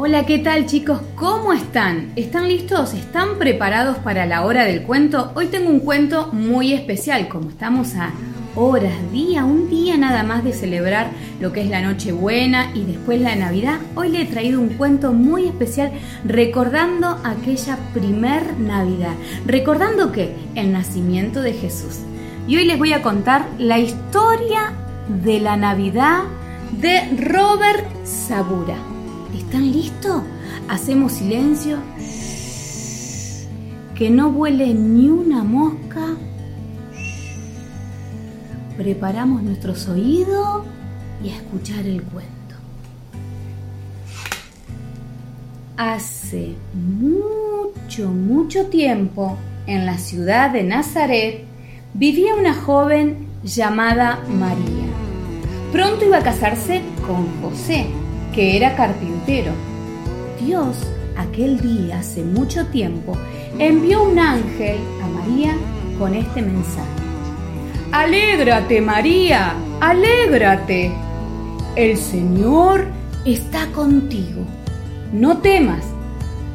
Hola, ¿qué tal chicos? ¿Cómo están? ¿Están listos? ¿Están preparados para la hora del cuento? Hoy tengo un cuento muy especial, como estamos a horas, día, un día nada más de celebrar lo que es la Nochebuena y después la Navidad. Hoy le he traído un cuento muy especial recordando aquella primer Navidad, recordando que el nacimiento de Jesús. Y hoy les voy a contar la historia de la Navidad de Robert Sabura. ¿Están listos? Hacemos silencio. Que no vuele ni una mosca. Preparamos nuestros oídos y a escuchar el cuento. Hace mucho, mucho tiempo, en la ciudad de Nazaret, vivía una joven llamada María. Pronto iba a casarse con José, que era carpintero. Dios, aquel día, hace mucho tiempo, envió un ángel a María con este mensaje. Alégrate, María, alégrate. El Señor está contigo. No temas.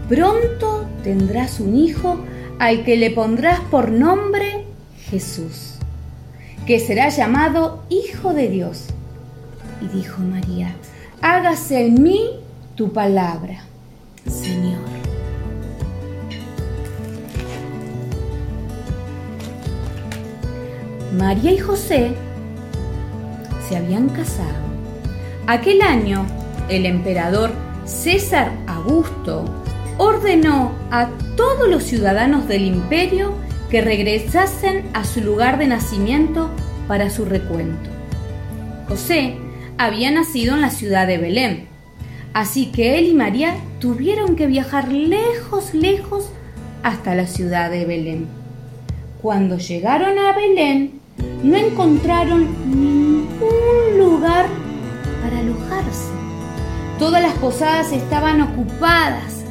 Pronto tendrás un hijo al que le pondrás por nombre Jesús, que será llamado Hijo de Dios. Y dijo María, hágase en mí tu palabra, Señor. María y José se habían casado. Aquel año, el emperador César Augusto ordenó a todos los ciudadanos del imperio que regresasen a su lugar de nacimiento para su recuento. José había nacido en la ciudad de Belén. Así que él y María tuvieron que viajar lejos, lejos hasta la ciudad de Belén. Cuando llegaron a Belén, no encontraron ningún lugar para alojarse. Todas las posadas estaban ocupadas.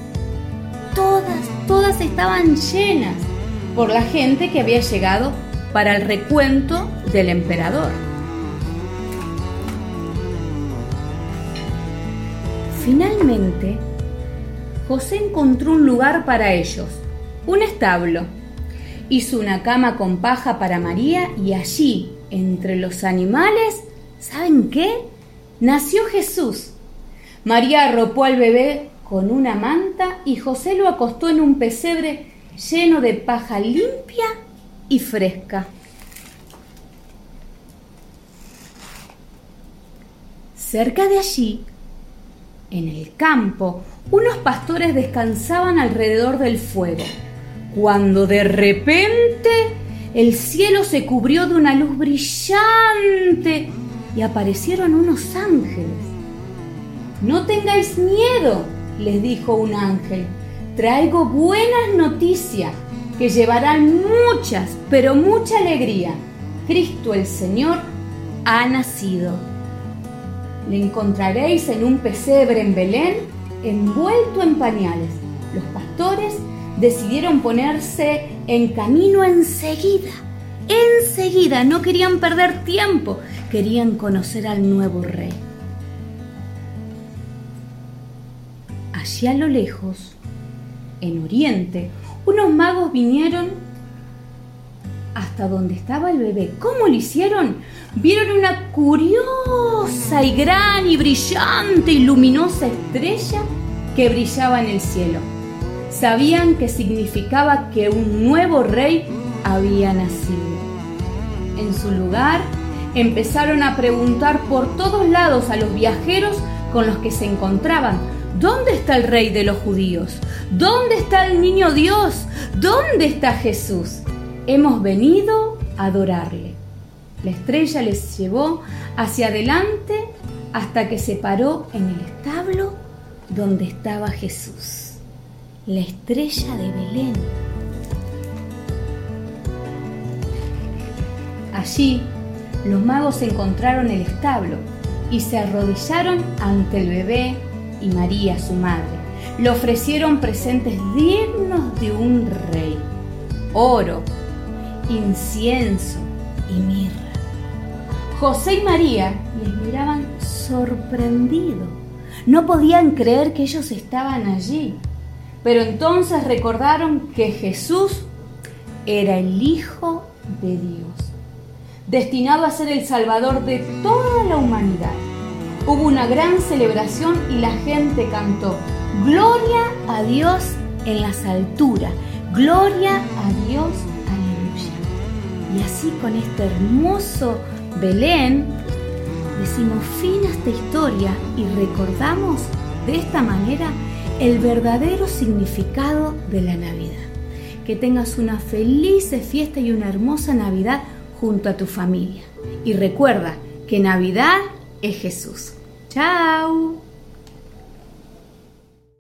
Todas, todas estaban llenas por la gente que había llegado para el recuento del emperador. Finalmente, José encontró un lugar para ellos, un establo. Hizo una cama con paja para María y allí, entre los animales, ¿saben qué? Nació Jesús. María arropó al bebé con una manta y José lo acostó en un pesebre lleno de paja limpia y fresca. Cerca de allí en el campo, unos pastores descansaban alrededor del fuego, cuando de repente el cielo se cubrió de una luz brillante y aparecieron unos ángeles. No tengáis miedo, les dijo un ángel, traigo buenas noticias que llevarán muchas, pero mucha alegría. Cristo el Señor ha nacido le encontraréis en un pesebre en Belén, envuelto en pañales. Los pastores decidieron ponerse en camino enseguida. Enseguida, no querían perder tiempo, querían conocer al nuevo rey. Allí a lo lejos, en Oriente, unos magos vinieron hasta donde estaba el bebé. ¿Cómo lo hicieron? Vieron una curiosa y gran y brillante y luminosa estrella que brillaba en el cielo. Sabían que significaba que un nuevo rey había nacido. En su lugar, empezaron a preguntar por todos lados a los viajeros con los que se encontraban, ¿dónde está el rey de los judíos? ¿Dónde está el niño Dios? ¿Dónde está Jesús? Hemos venido a adorarle. La estrella les llevó hacia adelante hasta que se paró en el establo donde estaba Jesús, la estrella de Belén. Allí los magos encontraron el establo y se arrodillaron ante el bebé y María, su madre. Le ofrecieron presentes dignos de un rey, oro, incienso y mirra. José y María les miraban sorprendidos. No podían creer que ellos estaban allí. Pero entonces recordaron que Jesús era el Hijo de Dios, destinado a ser el Salvador de toda la humanidad. Hubo una gran celebración y la gente cantó, Gloria a Dios en las alturas, Gloria a Dios, aleluya. Y así con este hermoso Belén, decimos fin a esta historia y recordamos de esta manera el verdadero significado de la Navidad. Que tengas una feliz fiesta y una hermosa Navidad junto a tu familia. Y recuerda que Navidad es Jesús. ¡Chao!